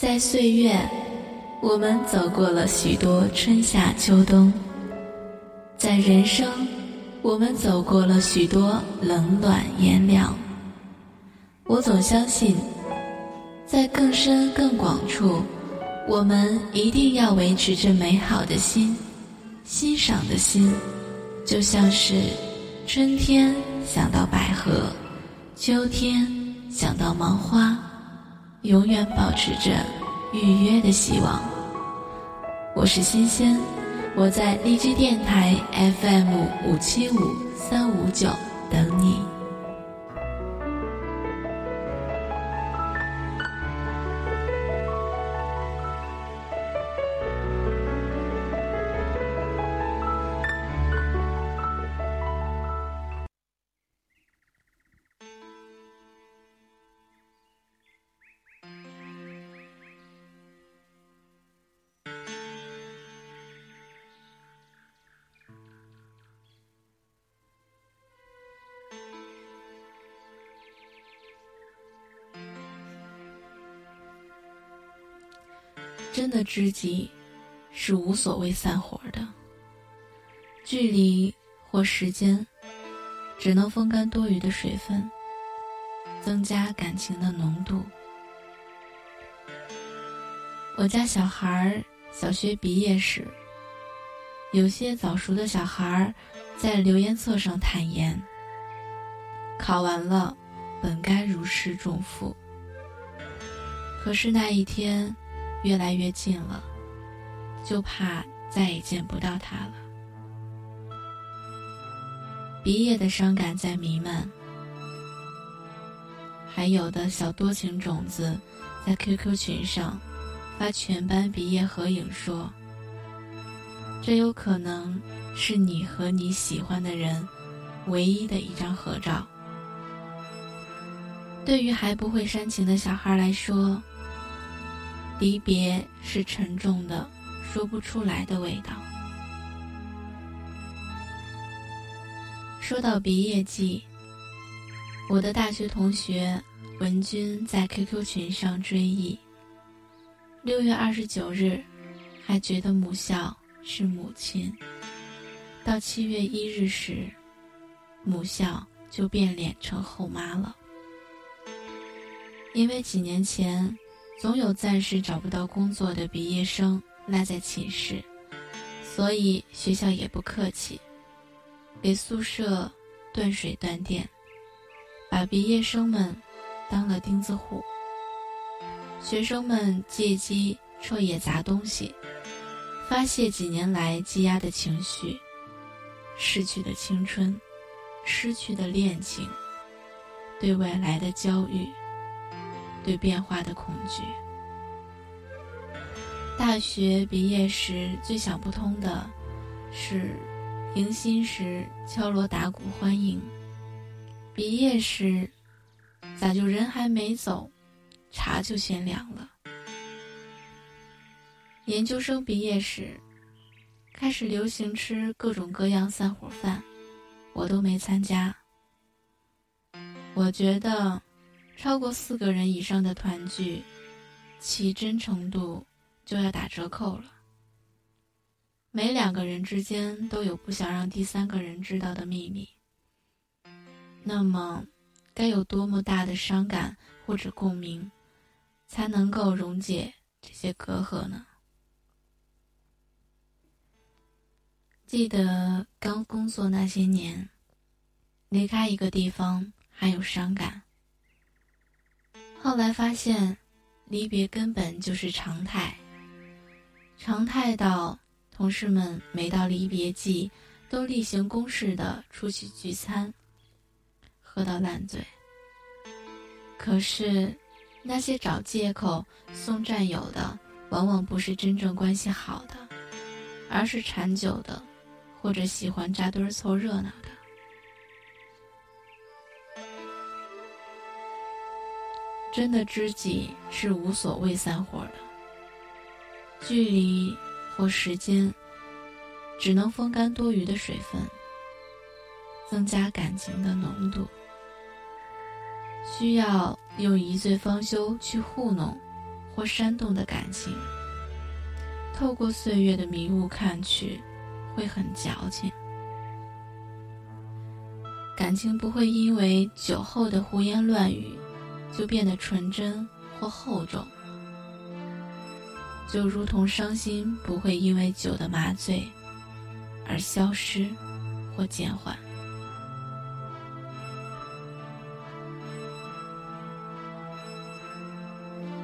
在岁月，我们走过了许多春夏秋冬；在人生，我们走过了许多冷暖炎凉。我总相信，在更深更广处，我们一定要维持着美好的心，欣赏的心，就像是春天想到百合，秋天想到芒花，永远保持着预约的希望。我是新鲜，我在荔枝电台 FM 五七五三五九等你。真的知己，是无所谓散伙的。距离或时间，只能风干多余的水分，增加感情的浓度。我家小孩小学毕业时，有些早熟的小孩在留言册上坦言：考完了，本该如释重负。可是那一天。越来越近了，就怕再也见不到他了。毕业的伤感在弥漫，还有的小多情种子在 QQ 群上发全班毕业合影，说：“这有可能是你和你喜欢的人唯一的一张合照。”对于还不会煽情的小孩来说，离别是沉重的，说不出来的味道。说到毕业季，我的大学同学文君在 QQ 群上追忆：六月二十九日，还觉得母校是母亲；到七月一日时，母校就变脸成后妈了，因为几年前。总有暂时找不到工作的毕业生赖在寝室，所以学校也不客气，给宿舍断水断电，把毕业生们当了钉子户。学生们借机彻夜砸东西，发泄几年来积压的情绪，逝去的青春，失去的恋情，对未来的焦虑。对变化的恐惧。大学毕业时最想不通的，是迎新时敲锣打鼓欢迎，毕业时咋就人还没走，茶就先凉了。研究生毕业时，开始流行吃各种各样散伙饭，我都没参加。我觉得。超过四个人以上的团聚，其真诚度就要打折扣了。每两个人之间都有不想让第三个人知道的秘密，那么该有多么大的伤感或者共鸣，才能够溶解这些隔阂呢？记得刚工作那些年，离开一个地方还有伤感。后来发现，离别根本就是常态。常态到同事们每到离别季，都例行公事的出去聚餐，喝到烂醉。可是，那些找借口送战友的，往往不是真正关系好的，而是馋酒的，或者喜欢扎堆凑热闹的。真的知己是无所谓散伙的，距离或时间，只能风干多余的水分，增加感情的浓度。需要用一醉方休去糊弄，或煽动的感情，透过岁月的迷雾看去，会很矫情。感情不会因为酒后的胡言乱语，就变得纯真或厚重，就如同伤心不会因为酒的麻醉而消失或减缓。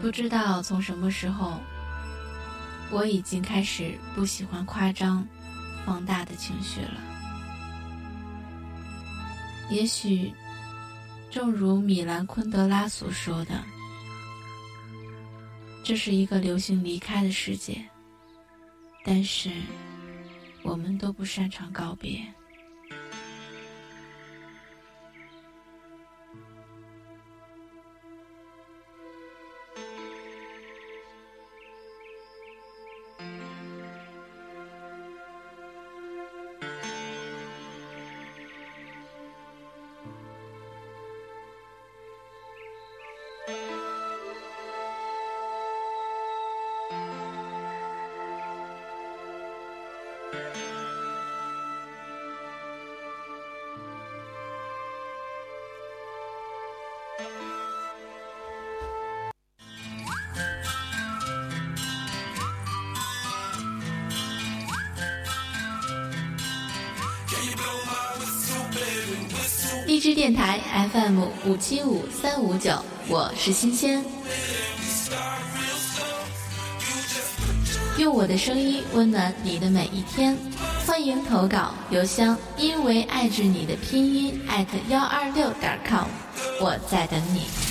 不知道从什么时候，我已经开始不喜欢夸张、放大的情绪了。也许，正如米兰昆德拉所说的，这是一个流行离开的世界，但是我们都不擅长告别。荔枝电台 FM 五七五三五九，我是新鲜，用我的声音温暖你的每一天，欢迎投稿邮箱，因为爱着你的拼音艾特幺二六点 com，我在等你。